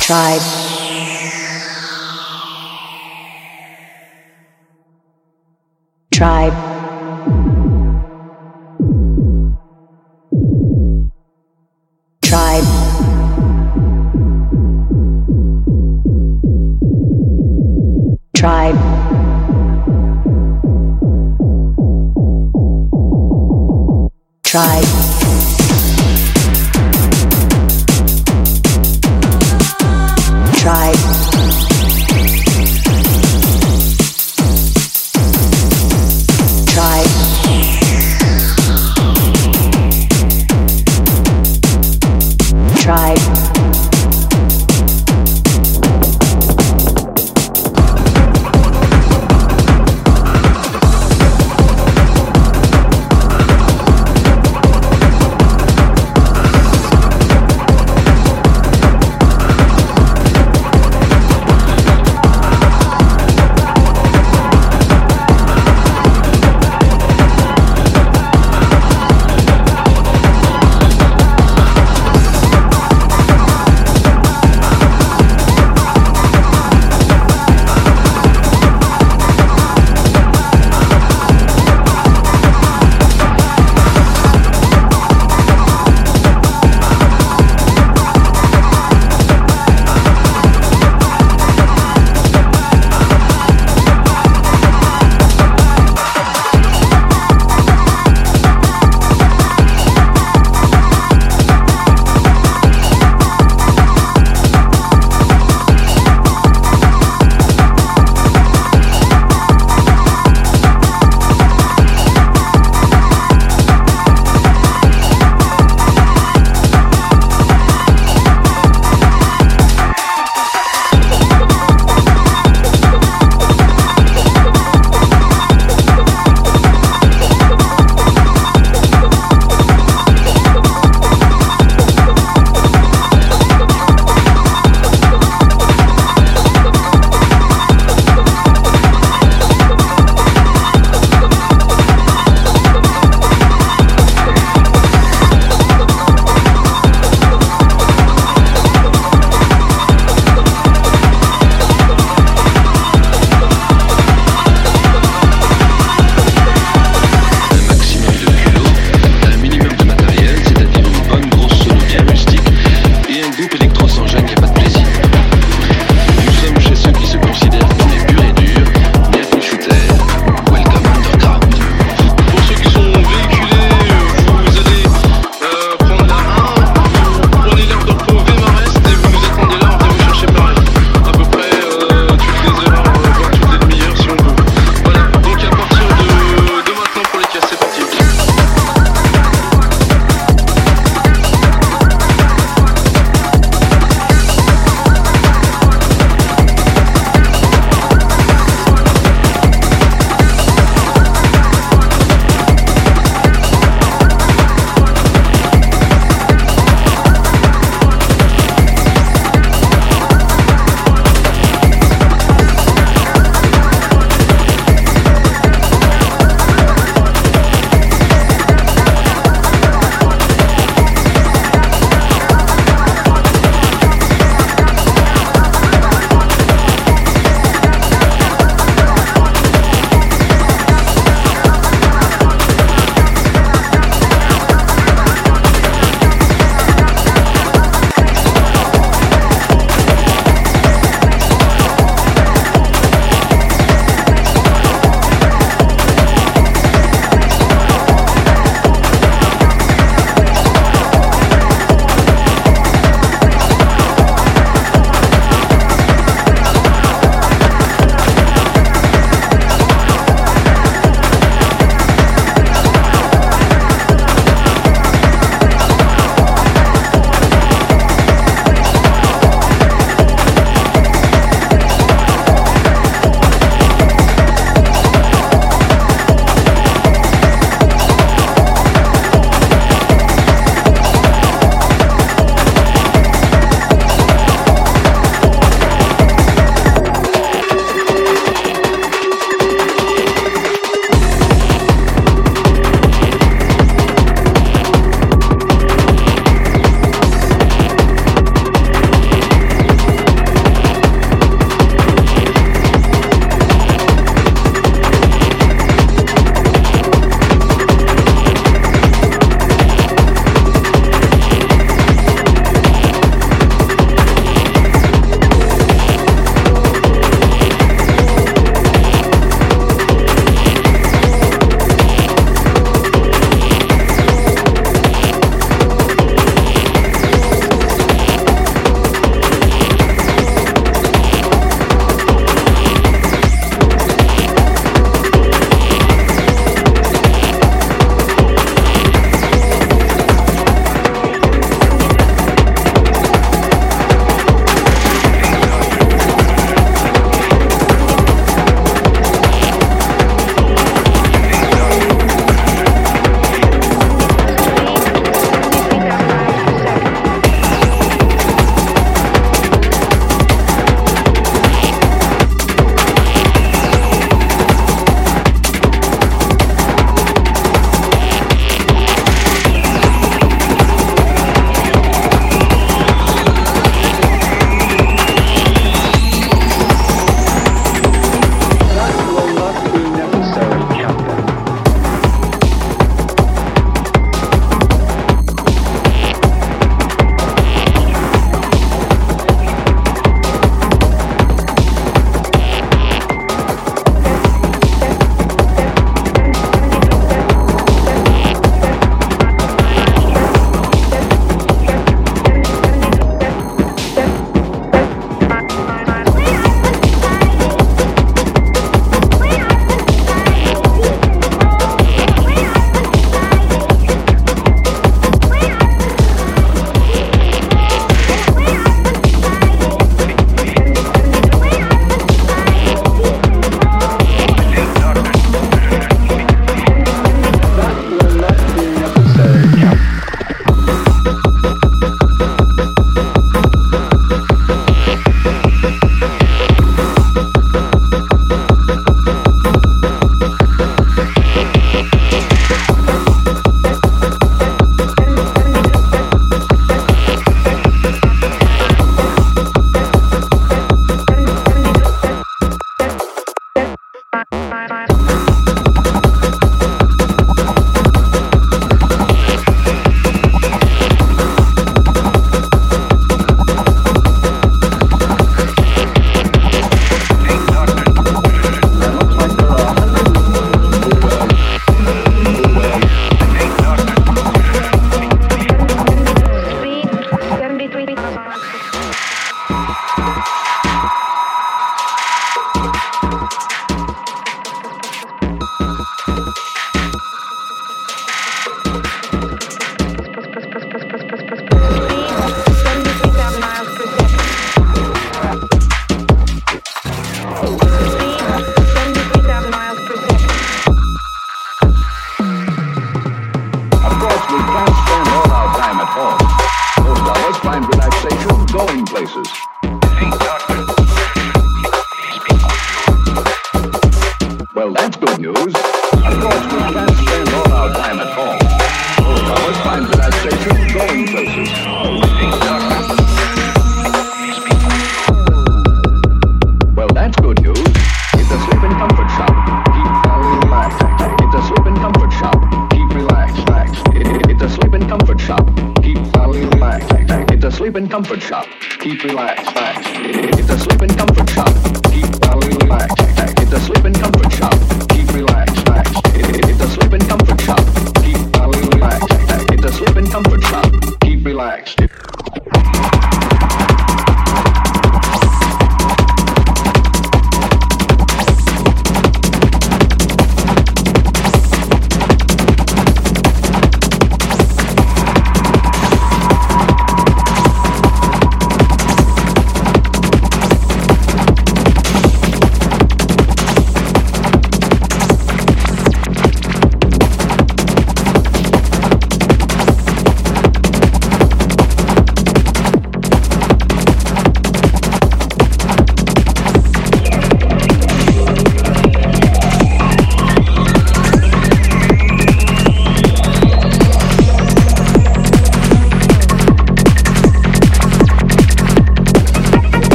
Tribe. Tribe. Tribe